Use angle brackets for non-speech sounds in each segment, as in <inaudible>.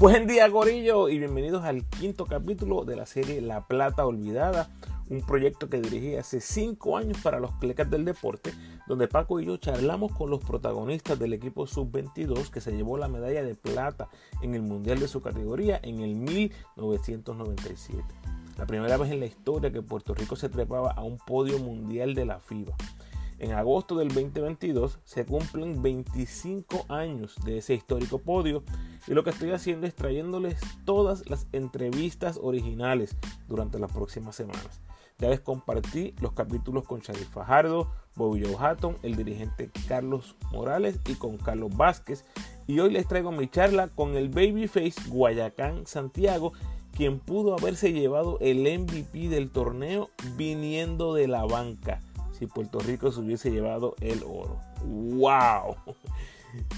Buen día, Gorillo, y bienvenidos al quinto capítulo de la serie La Plata Olvidada, un proyecto que dirigí hace cinco años para los clecas del deporte, donde Paco y yo charlamos con los protagonistas del equipo sub-22 que se llevó la medalla de plata en el mundial de su categoría en el 1997. La primera vez en la historia que Puerto Rico se trepaba a un podio mundial de la FIBA. En agosto del 2022 se cumplen 25 años de ese histórico podio y lo que estoy haciendo es trayéndoles todas las entrevistas originales durante las próximas semanas. Ya les compartí los capítulos con Charlie Fajardo, Bobby Joe Hatton, el dirigente Carlos Morales y con Carlos Vázquez. Y hoy les traigo mi charla con el Babyface Guayacán Santiago, quien pudo haberse llevado el MVP del torneo viniendo de la banca si Puerto Rico se hubiese llevado el oro. ¡Wow! <laughs>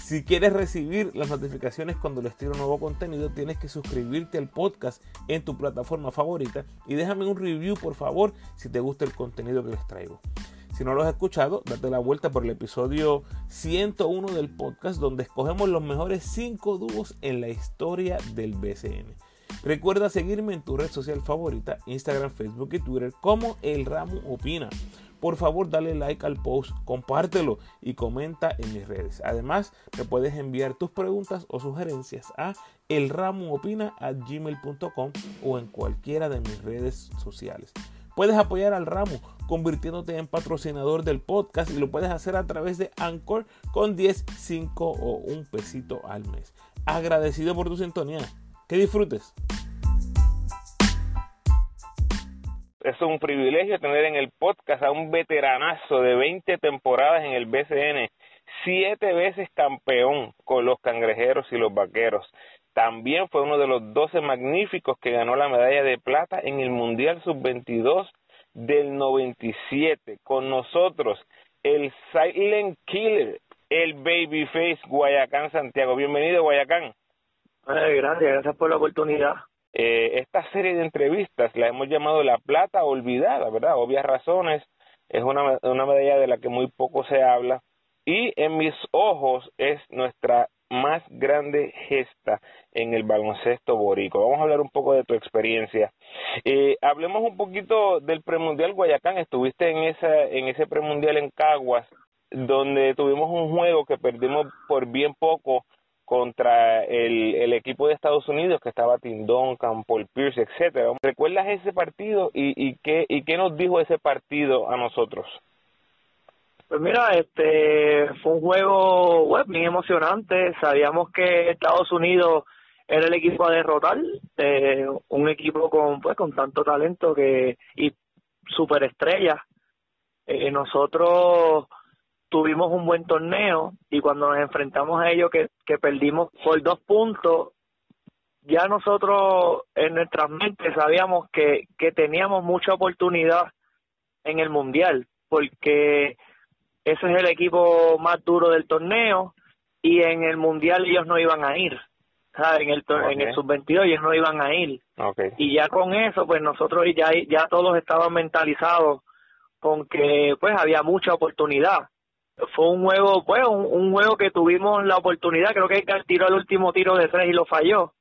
Si quieres recibir las notificaciones cuando les tiro nuevo contenido, tienes que suscribirte al podcast en tu plataforma favorita y déjame un review, por favor, si te gusta el contenido que les traigo. Si no lo has escuchado, date la vuelta por el episodio 101 del podcast donde escogemos los mejores 5 dúos en la historia del BCN. Recuerda seguirme en tu red social favorita, Instagram, Facebook y Twitter como El Ramo Opina por favor dale like al post, compártelo y comenta en mis redes. Además, me puedes enviar tus preguntas o sugerencias a elramoopina.gmail.com o en cualquiera de mis redes sociales. Puedes apoyar al ramo convirtiéndote en patrocinador del podcast y lo puedes hacer a través de Anchor con 10, 5 o un pesito al mes. Agradecido por tu sintonía. Que disfrutes. Es un privilegio tener en el podcast a un veteranazo de 20 temporadas en el BCN, siete veces campeón con los cangrejeros y los vaqueros. También fue uno de los 12 magníficos que ganó la medalla de plata en el Mundial Sub-22 del 97. Con nosotros, el Silent Killer, el Babyface Guayacán Santiago. Bienvenido, Guayacán. gracias, gracias por la oportunidad. Eh, esta serie de entrevistas la hemos llamado La Plata Olvidada, ¿verdad? Obvias razones, es una, una medalla de la que muy poco se habla y en mis ojos es nuestra más grande gesta en el baloncesto borico. Vamos a hablar un poco de tu experiencia. Eh, hablemos un poquito del premundial Guayacán. Estuviste en esa en ese premundial en Caguas, donde tuvimos un juego que perdimos por bien poco contra el, equipo de Estados Unidos que estaba Tim Duncan, Pierce, etcétera. ¿Recuerdas ese partido y, y qué y qué nos dijo ese partido a nosotros? Pues mira, este fue un juego web muy emocionante. Sabíamos que Estados Unidos era el equipo a derrotar, eh, un equipo con pues con tanto talento que y superestrellas. Eh, nosotros tuvimos un buen torneo y cuando nos enfrentamos a ellos que, que perdimos por dos puntos, ya nosotros en nuestras mentes sabíamos que, que teníamos mucha oportunidad en el Mundial, porque ese es el equipo más duro del torneo y en el Mundial ellos no iban a ir. En el, en el sub-22 ellos no iban a ir. Y ya con eso, pues nosotros ya, ya todos estaban mentalizados con que pues había mucha oportunidad fue un juego, pues, un, juego que tuvimos la oportunidad, creo que él tiró el último tiro de tres y lo falló.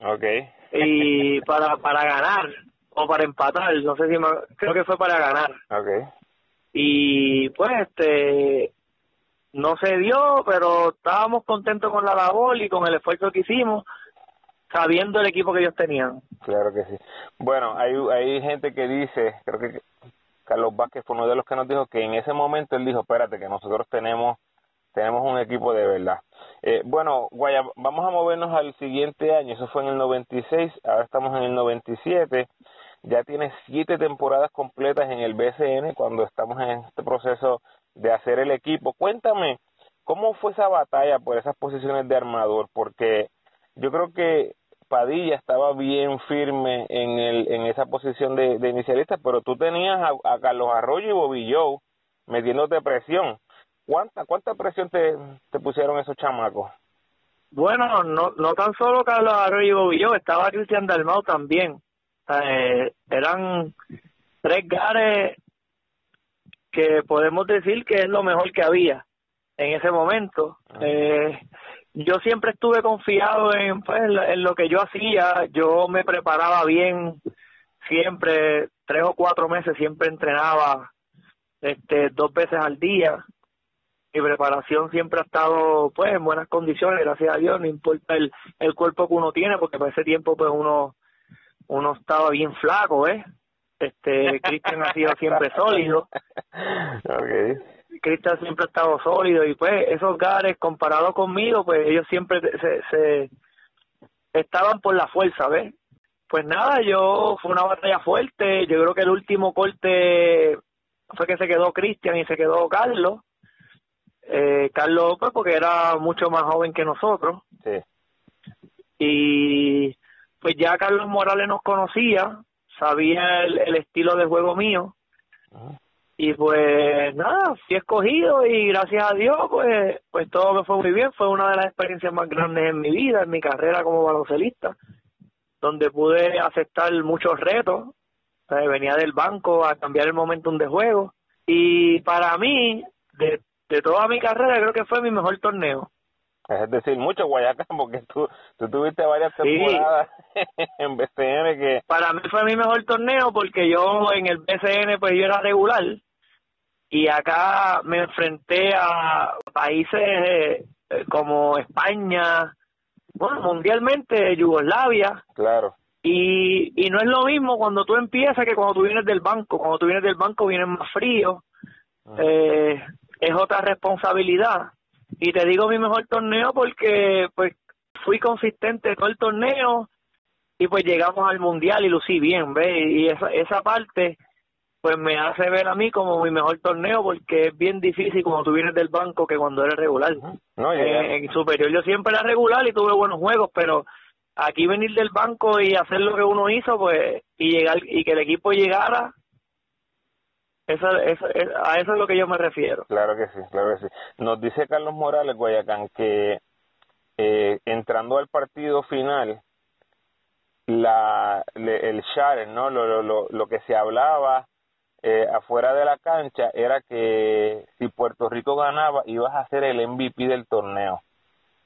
Okay. Y <laughs> para, para ganar, o para empatar, no sé si creo que fue para ganar. Okay. Y pues, este, no se dio, pero estábamos contentos con la labor y con el esfuerzo que hicimos, sabiendo el equipo que ellos tenían. Claro que sí. Bueno, hay, hay gente que dice, creo que Carlos Vázquez fue uno de los que nos dijo que en ese momento él dijo, espérate, que nosotros tenemos tenemos un equipo de verdad. Eh, bueno, Guaya, vamos a movernos al siguiente año, eso fue en el 96, ahora estamos en el 97, ya tiene siete temporadas completas en el BCN cuando estamos en este proceso de hacer el equipo. Cuéntame, ¿cómo fue esa batalla por esas posiciones de armador? Porque yo creo que Padilla estaba bien firme en el en esa posición de, de inicialista, pero tú tenías a, Carlos Arroyo y Bobby Joe metiéndote presión. ¿Cuánta cuánta presión te, te pusieron esos chamacos? Bueno, no no tan solo Carlos Arroyo y Bobby Joe, estaba Cristian Dalmau también. Eh, eran tres gares que podemos decir que es lo mejor que había en ese momento. Ah. Eh, yo siempre estuve confiado en, pues, en lo que yo hacía, yo me preparaba bien, siempre, tres o cuatro meses, siempre entrenaba este dos veces al día. Mi preparación siempre ha estado pues en buenas condiciones, gracias a Dios, no importa el, el cuerpo que uno tiene, porque para ese tiempo pues uno uno estaba bien flaco, ¿eh? Este, Cristian ha sido siempre sólido. <laughs> Okay. Cristian siempre ha estado sólido y pues esos gares comparados conmigo, pues ellos siempre se, se estaban por la fuerza, ¿ves? Pues nada, yo fue una batalla fuerte, yo creo que el último corte fue que se quedó Cristian y se quedó Carlos. Eh, Carlos, pues porque era mucho más joven que nosotros. Sí. Y pues ya Carlos Morales nos conocía, sabía el, el estilo de juego mío. Y pues nada, fui escogido y gracias a Dios pues pues todo me fue muy bien, fue una de las experiencias más grandes en mi vida, en mi carrera como baloncelista, donde pude aceptar muchos retos, venía del banco a cambiar el momentum de juego. Y para mí de, de toda mi carrera creo que fue mi mejor torneo. Es decir, mucho Guayacán, porque tú, tú tuviste varias temporadas <laughs> en BCN que... Para mí fue mi mejor torneo porque yo en el BCN pues yo era regular y acá me enfrenté a países eh, como España, bueno, mundialmente Yugoslavia. Claro. Y, y no es lo mismo cuando tú empiezas que cuando tú vienes del banco. Cuando tú vienes del banco vienes más frío. Ah. Eh, es otra responsabilidad y te digo mi mejor torneo porque pues fui consistente todo el torneo y pues llegamos al mundial y lucí bien, ¿ves? Y esa, esa parte pues me hace ver a mí como mi mejor torneo porque es bien difícil cuando tú vienes del banco que cuando eres regular. No, eh, en superior yo siempre era regular y tuve buenos juegos, pero aquí venir del banco y hacer lo que uno hizo, pues, y llegar y que el equipo llegara eso, eso, a eso es lo que yo me refiero. Claro que sí, claro que sí. Nos dice Carlos Morales, Guayacán, que eh, entrando al partido final, la, el share, ¿no? Lo, lo, lo, que se hablaba eh, afuera de la cancha era que si Puerto Rico ganaba, ibas a ser el MVP del torneo.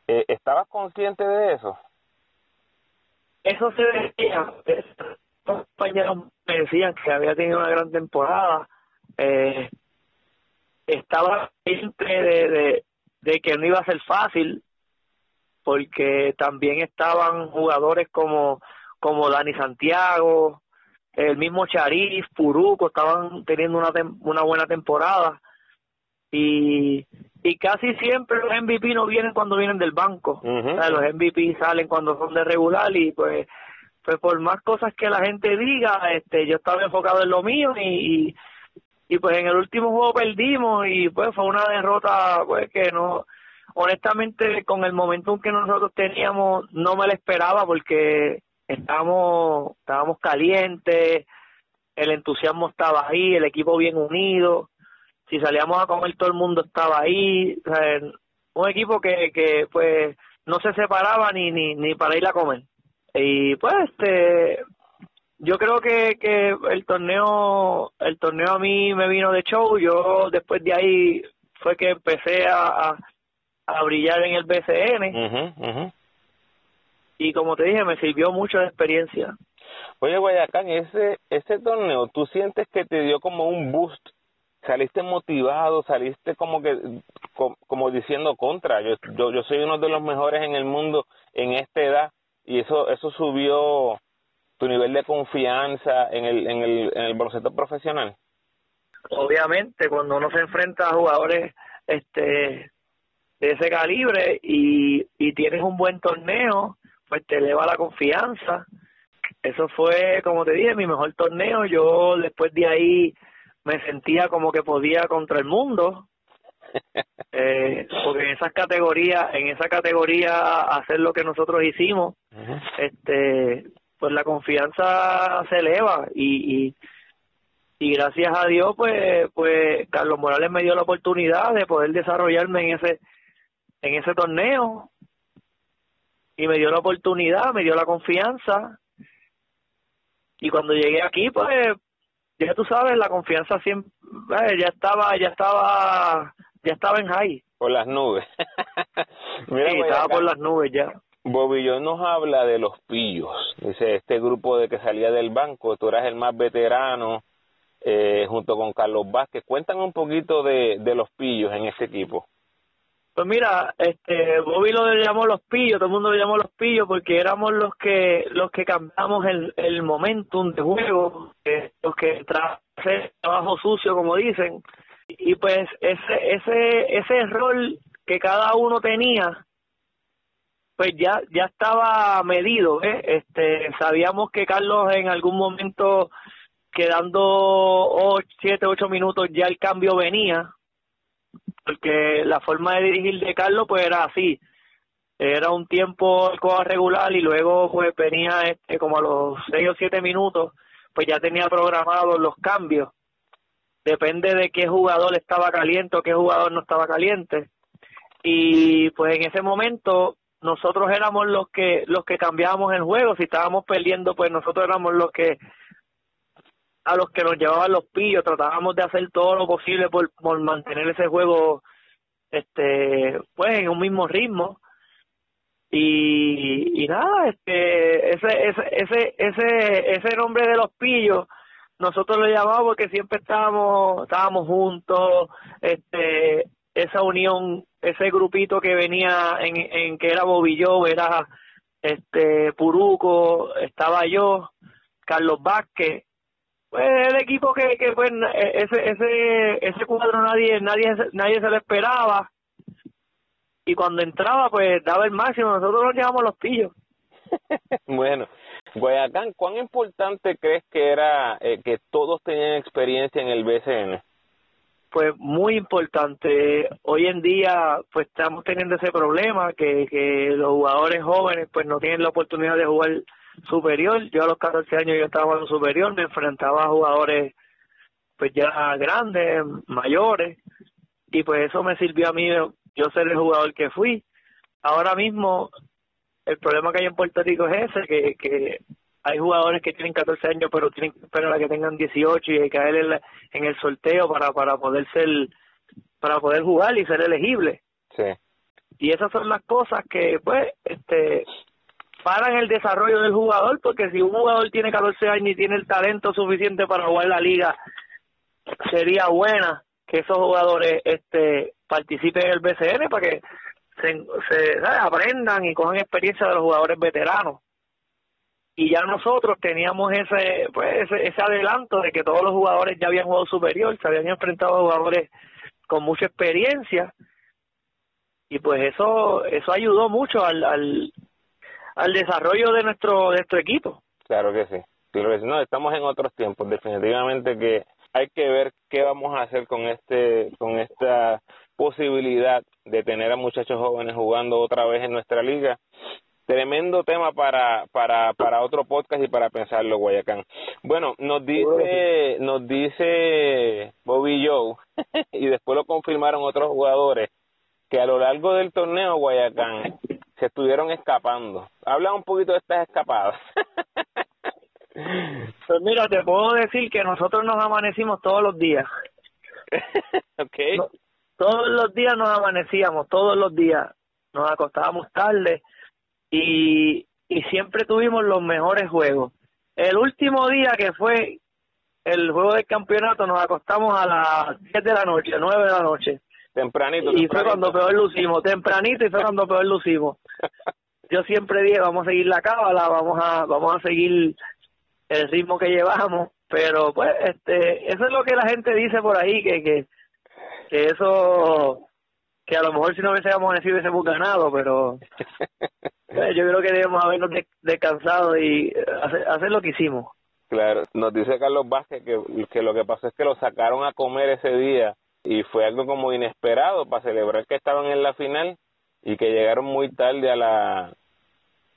Eh, ¿Estabas consciente de eso? Eso se decía. Los compañeros me decían que había tenido una gran temporada eh, estaba siempre de, de, que no iba a ser fácil porque también estaban jugadores como como Dani Santiago, el mismo Charif, Puruco, estaban teniendo una, una buena temporada. Y, y casi siempre los MVP no vienen cuando vienen del banco, los MVP salen cuando son de regular y pues pues por más cosas que la gente diga, este yo estaba enfocado en lo mío y, y pues en el último juego perdimos y pues fue una derrota pues que no honestamente con el momentum que nosotros teníamos no me la esperaba porque estábamos estábamos calientes el entusiasmo estaba ahí el equipo bien unido si salíamos a comer todo el mundo estaba ahí un equipo que que pues no se separaba ni ni ni para ir a comer. Y pues este yo creo que, que el torneo el torneo a mí me vino de show. Yo después de ahí fue que empecé a, a, brillar en el BCN y como te dije me sirvió mucho de experiencia. Oye Guayacán ese ese torneo tú sientes que te dio como un boost saliste motivado saliste como que como, diciendo contra yo, yo yo soy uno de los mejores en el mundo en esta edad y eso eso subió tu nivel de confianza en el, en el, en el baloncesto profesional? Obviamente, cuando uno se enfrenta a jugadores este de ese calibre y, y tienes un buen torneo, pues te eleva la confianza. Eso fue, como te dije, mi mejor torneo. Yo después de ahí me sentía como que podía contra el mundo. <laughs> eh, porque en esas categorías, en esa categoría hacer lo que nosotros hicimos, este, pues la confianza se eleva y, y y gracias a Dios pues pues Carlos Morales me dio la oportunidad de poder desarrollarme en ese en ese torneo y me dio la oportunidad me dio la confianza. Y cuando llegué aquí pues ya tú sabes la confianza siempre eh, ya estaba ya estaba ya estaba en high. Por las nubes. <laughs> Mira, sí, estaba por las nubes ya Bobillo nos habla de los pillos dice este grupo de que salía del banco tú eras el más veterano eh, junto con Carlos Vázquez. Cuéntame un poquito de, los pillos en ese equipo. Pues mira, este, Bobby lo llamó los pillos, todo el mundo lo llamó los pillos porque éramos los que los que cambiamos el, el momentum de juego, los que hacer trabajo sucio como dicen, y pues ese ese ese rol que cada uno tenía pues ya ya estaba medido, ¿eh? este sabíamos que Carlos en algún momento quedando ocho, siete, ocho minutos ya el cambio venía, porque la forma de dirigir de Carlos pues era así, era un tiempo regular y luego pues venía este como a los seis o siete minutos pues ya tenía programados los cambios. Depende de qué jugador estaba caliente o qué jugador no estaba caliente. Y pues en ese momento nosotros éramos los que los que cambiábamos el juego. Si estábamos perdiendo pues nosotros éramos los que a los que nos llevaban los pillos, tratábamos de hacer todo lo posible por, por mantener ese juego este pues en un mismo ritmo. Y, y nada este ese ese ese ese ese nombre de los pillos nosotros lo llamamos porque siempre estábamos estábamos juntos este esa unión ese grupito que venía en, en que era Bobillo era este Puruco estaba yo Carlos Vázquez pues el equipo que, que pues, ese, ese, ese cuadro nadie, nadie, nadie se lo esperaba. Y cuando entraba, pues daba el máximo. Nosotros nos llevamos los pillos. <laughs> bueno, Guayacán, ¿cuán importante crees que era eh, que todos tenían experiencia en el BCN? Pues muy importante. Hoy en día, pues estamos teniendo ese problema que, que los jugadores jóvenes, pues no tienen la oportunidad de jugar superior. Yo a los 14 años yo estaba en superior, me enfrentaba a jugadores pues ya grandes, mayores, y pues eso me sirvió a mí yo ser el jugador que fui. Ahora mismo el problema que hay en Puerto Rico es ese, que, que hay jugadores que tienen 14 años pero tienen que esperar a que tengan 18 y caer en, en el sorteo para, para poder ser, para poder jugar y ser elegible. Sí. Y esas son las cosas que pues este paran el desarrollo del jugador, porque si un jugador tiene 14 años y tiene el talento suficiente para jugar la liga, sería buena que esos jugadores este participen en el BCN para que se, se aprendan y cojan experiencia de los jugadores veteranos. Y ya nosotros teníamos ese, pues, ese, ese adelanto de que todos los jugadores ya habían jugado superior, se habían enfrentado a jugadores con mucha experiencia y pues eso eso ayudó mucho al, al, al desarrollo de nuestro, de nuestro equipo. Claro que sí. No, estamos en otros tiempos. Definitivamente que hay que ver qué vamos a hacer con este, con esta posibilidad de tener a muchachos jóvenes jugando otra vez en nuestra liga. Tremendo tema para, para, para otro podcast y para pensarlo, Guayacán. Bueno, nos dice, nos dice Bobby Joe, <laughs> y después lo confirmaron otros jugadores, que a lo largo del torneo, Guayacán, se estuvieron escapando. Habla un poquito de estas escapadas. <laughs> pues mira, te puedo decir que nosotros nos amanecimos todos los días. <laughs> okay. todos los días nos amanecíamos, todos los días. Nos acostábamos tarde y, y siempre tuvimos los mejores juegos. El último día que fue el juego del campeonato nos acostamos a las 10 de la noche, 9 de la noche. Tempranito. Y fue cuando peor lucimos, tempranito y fue cuando peor lucimos. <laughs> Yo siempre dije, vamos a seguir la cábala, vamos a, vamos a seguir el ritmo que llevamos, pero pues este, eso es lo que la gente dice por ahí, que, que, que eso, que a lo mejor si no hubiésemos nacido hubiésemos ganado, pero <laughs> yo creo que debemos habernos descansado y hacer, hacer lo que hicimos. Claro, nos dice Carlos Vázquez que, que lo que pasó es que lo sacaron a comer ese día y fue algo como inesperado para celebrar que estaban en la final y que llegaron muy tarde a la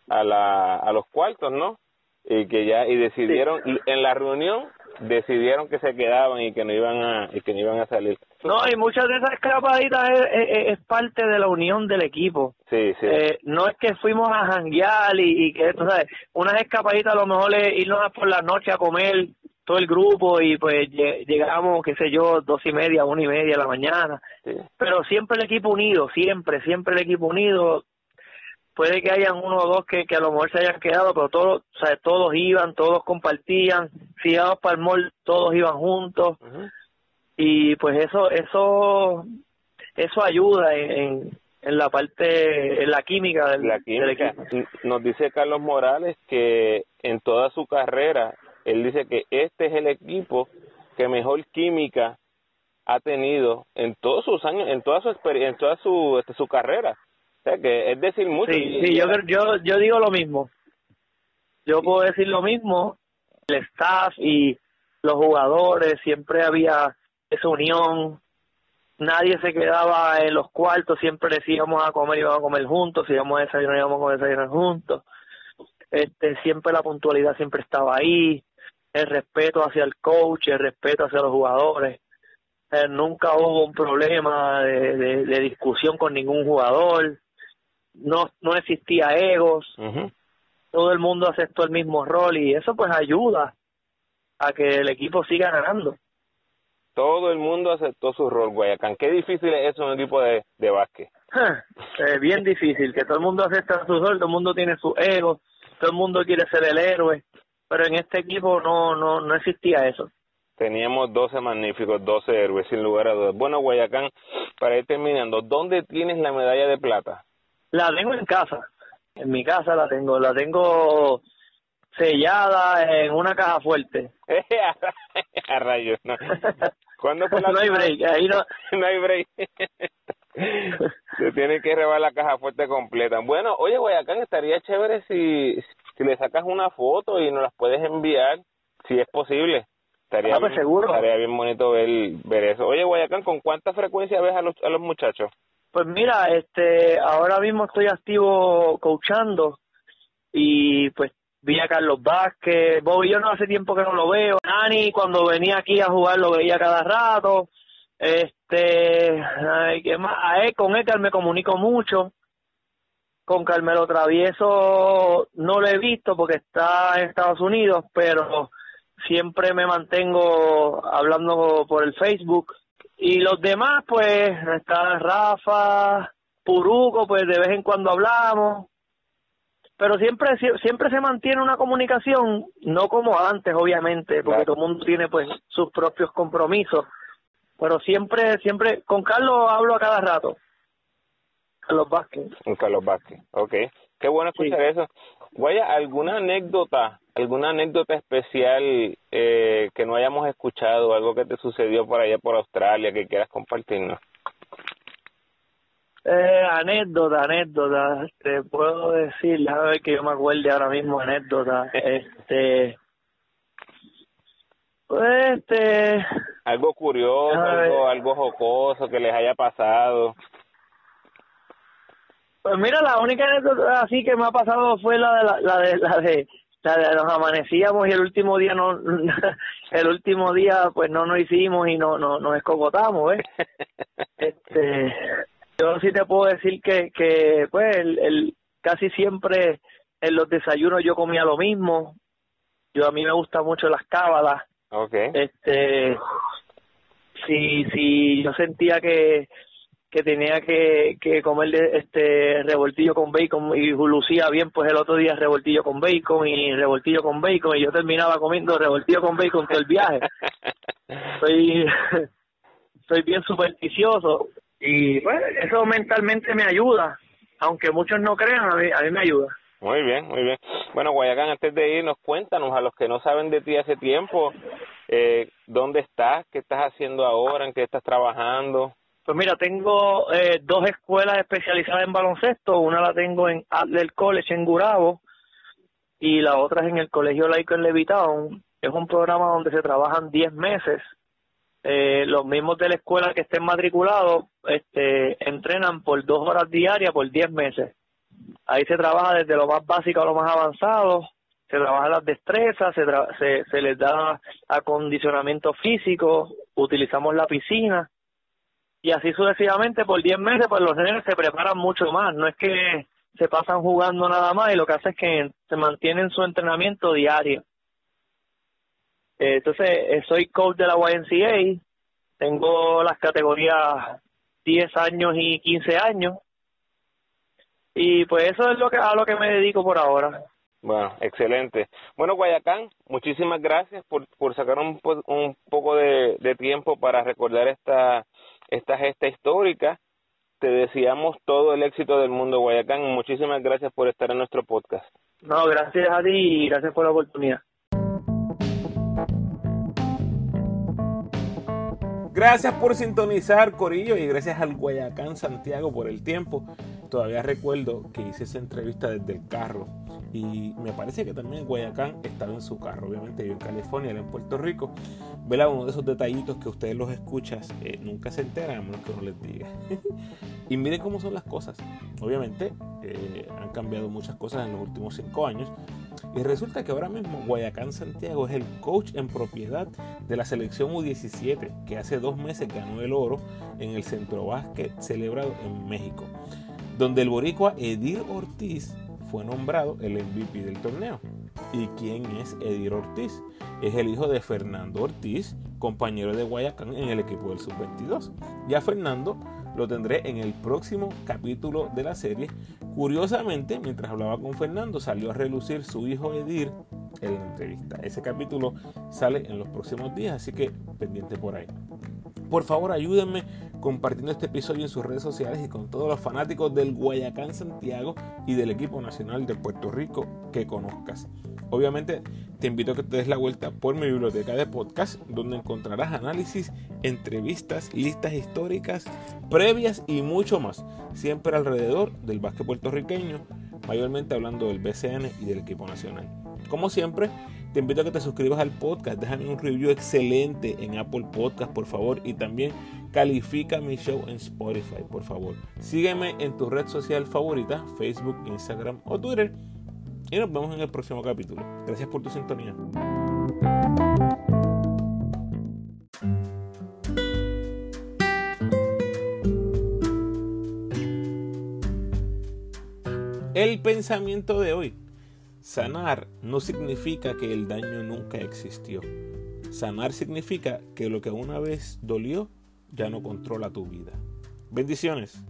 a la a los cuartos, ¿no? Y que ya y decidieron en la reunión decidieron que se quedaban y que no iban a y que no iban a salir. No, y muchas de esas escapaditas es, parte de la unión del equipo. Sí, sí. Eh, no es que fuimos a janguear y, y que, tú sabes, unas escapaditas a lo mejor es irnos por la noche a comer todo el grupo y pues llegamos, qué sé yo, dos y media, una y media de la mañana. Pero siempre el equipo unido, siempre, siempre el equipo unido. Puede que hayan uno o dos que, que a lo mejor se hayan quedado, pero todos, o sea, todos iban, todos compartían. Si íbamos para el mall, todos iban juntos. Y pues eso, eso, eso ayuda en, en la parte, en la química del, la química. Nos dice Carlos Morales que en toda su carrera él dice que este es el equipo que mejor química ha tenido en todos sus años, en toda su experiencia, en toda su, este, su carrera. O sea, que es decir mucho. Sí, sí yo, yo, yo digo lo mismo. Yo puedo decir lo mismo. El staff y los jugadores, siempre había esa unión. Nadie se quedaba en los cuartos, siempre decíamos a comer, íbamos a comer juntos, si íbamos a desayunar, íbamos a desayunar juntos. Este, siempre la puntualidad siempre estaba ahí el respeto hacia el coach, el respeto hacia los jugadores. Eh, nunca hubo un problema de, de, discusión con ningún jugador. No, no existía egos. Todo el mundo aceptó el mismo rol y eso pues ayuda a que el equipo siga ganando. Todo el mundo aceptó su rol, Guayacán. Qué difícil es eso en un equipo de, de básquet. Es bien difícil, que todo el mundo acepta su rol, todo el mundo tiene su ego, todo el mundo quiere ser el héroe pero en este equipo no, no, no existía eso. Teníamos 12 magníficos, 12 héroes, sin lugar a dudas. Bueno, Guayacán, para ir terminando, ¿dónde tienes la medalla de plata? La tengo en casa, en mi casa la tengo, la tengo sellada en una caja fuerte. <laughs> a rayos, no. ¿Cuándo fue <laughs> la no hay break, ahí no... <laughs> no hay break. Se tiene que rebar la caja fuerte completa. Bueno, oye, Guayacán, estaría chévere si, si le sacas una foto y nos las puedes enviar, si es posible. Estaría, ah, pues seguro. estaría bien bonito ver, ver eso. Oye, Guayacán, ¿con cuánta frecuencia ves a los, a los muchachos? Pues mira, este, ahora mismo estoy activo coachando y pues vi a Carlos Vázquez, Bobby yo no hace tiempo que no lo veo, Nani cuando venía aquí a jugar lo veía cada rato, este, ¿qué más? A él, con Edgar me comunico mucho, con Carmelo Travieso no lo he visto porque está en Estados Unidos, pero siempre me mantengo hablando por el Facebook. Y los demás, pues, está Rafa, Puruco, pues de vez en cuando hablamos. Pero siempre siempre se mantiene una comunicación, no como antes, obviamente, porque todo el mundo tiene pues sus propios compromisos. Pero siempre, siempre, con Carlos hablo a cada rato. Carlos Vázquez. Un Carlos Vázquez, ok. Qué bueno escuchar eso. Vaya, ¿alguna anécdota, alguna anécdota especial eh, que no hayamos escuchado, algo que te sucedió por allá por Australia que quieras compartirnos? Eh, anécdota, anécdota, te puedo decir, a ver que yo me acuerde ahora mismo anécdota, <laughs> este, pues este, algo curioso, algo, algo jocoso que les haya pasado. Pues mira, la única así que me ha pasado fue la de la, de la de la de nos amanecíamos y el último día no <laughs> el último día pues no nos hicimos y no no nos escogotamos, ¿ves? <laughs> este yo sí te puedo decir que que pues el, el casi siempre en los desayunos yo comía lo mismo. Yo a mí me gusta mucho las cábalas. Okay. Este si si yo sentía que que tenía que, que comer este revoltillo con bacon y lucía bien pues el otro día revoltillo con bacon y revoltillo con bacon y yo terminaba comiendo revoltillo con bacon todo el viaje <laughs> soy <laughs> soy bien supersticioso y pues eso mentalmente me ayuda aunque muchos no crean a mí, a mí me ayuda muy bien, muy bien. Bueno, Guayacán, antes de irnos, cuéntanos a los que no saben de ti hace tiempo, eh, ¿dónde estás? ¿Qué estás haciendo ahora? ¿En qué estás trabajando? Pues mira, tengo eh, dos escuelas especializadas en baloncesto. Una la tengo en Adler College en Gurabo y la otra es en el Colegio Laico en Levitown. Es un programa donde se trabajan 10 meses eh, los mismos de la escuela que estén matriculados este, entrenan por dos horas diarias por diez meses. Ahí se trabaja desde lo más básico a lo más avanzado, se trabaja las destrezas, se, se, se les da acondicionamiento físico, utilizamos la piscina y así sucesivamente por diez meses pues los niños se preparan mucho más, no es que se pasan jugando nada más y lo que hace es que se mantienen su entrenamiento diario. Entonces, eh, soy coach de la YNCA, tengo las categorías 10 años y 15 años. Y pues eso es lo que a lo que me dedico por ahora. Bueno, excelente. Bueno, Guayacán, muchísimas gracias por, por sacar un, un poco de tiempo para recordar esta, esta gesta histórica. Te deseamos todo el éxito del mundo, Guayacán. Muchísimas gracias por estar en nuestro podcast. No, gracias a ti y gracias por la oportunidad. Gracias por sintonizar, Corillo, y gracias al Guayacán Santiago por el tiempo. Todavía recuerdo que hice esa entrevista desde el carro y me parece que también Guayacán estaba en su carro. Obviamente yo en California, él en Puerto Rico. Vela uno de esos detallitos que ustedes los escuchas eh, nunca se enteran a menos que uno les diga. <laughs> y miren cómo son las cosas. Obviamente eh, han cambiado muchas cosas en los últimos cinco años. Y resulta que ahora mismo Guayacán Santiago es el coach en propiedad de la selección U17 que hace dos meses ganó el oro en el Centro Básquet celebrado en México, donde el boricua Edir Ortiz fue nombrado el MVP del torneo. ¿Y quién es Edir Ortiz? Es el hijo de Fernando Ortiz, compañero de Guayacán en el equipo del Sub-22. Ya Fernando lo tendré en el próximo capítulo de la serie. Curiosamente, mientras hablaba con Fernando, salió a relucir su hijo Edir en la entrevista. Ese capítulo sale en los próximos días, así que pendiente por ahí. Por favor, ayúdenme compartiendo este episodio en sus redes sociales y con todos los fanáticos del Guayacán Santiago y del equipo nacional de Puerto Rico que conozcas. Obviamente te invito a que te des la vuelta por mi biblioteca de podcast donde encontrarás análisis, entrevistas, listas históricas, previas y mucho más, siempre alrededor del básquet puertorriqueño, mayormente hablando del BCN y del equipo nacional. Como siempre, te invito a que te suscribas al podcast, déjame un review excelente en Apple Podcast, por favor, y también califica mi show en Spotify, por favor. Sígueme en tu red social favorita, Facebook, Instagram o Twitter y nos vemos en el próximo capítulo. Gracias por tu sintonía. El pensamiento de hoy. Sanar no significa que el daño nunca existió. Sanar significa que lo que una vez dolió ya no controla tu vida. Bendiciones.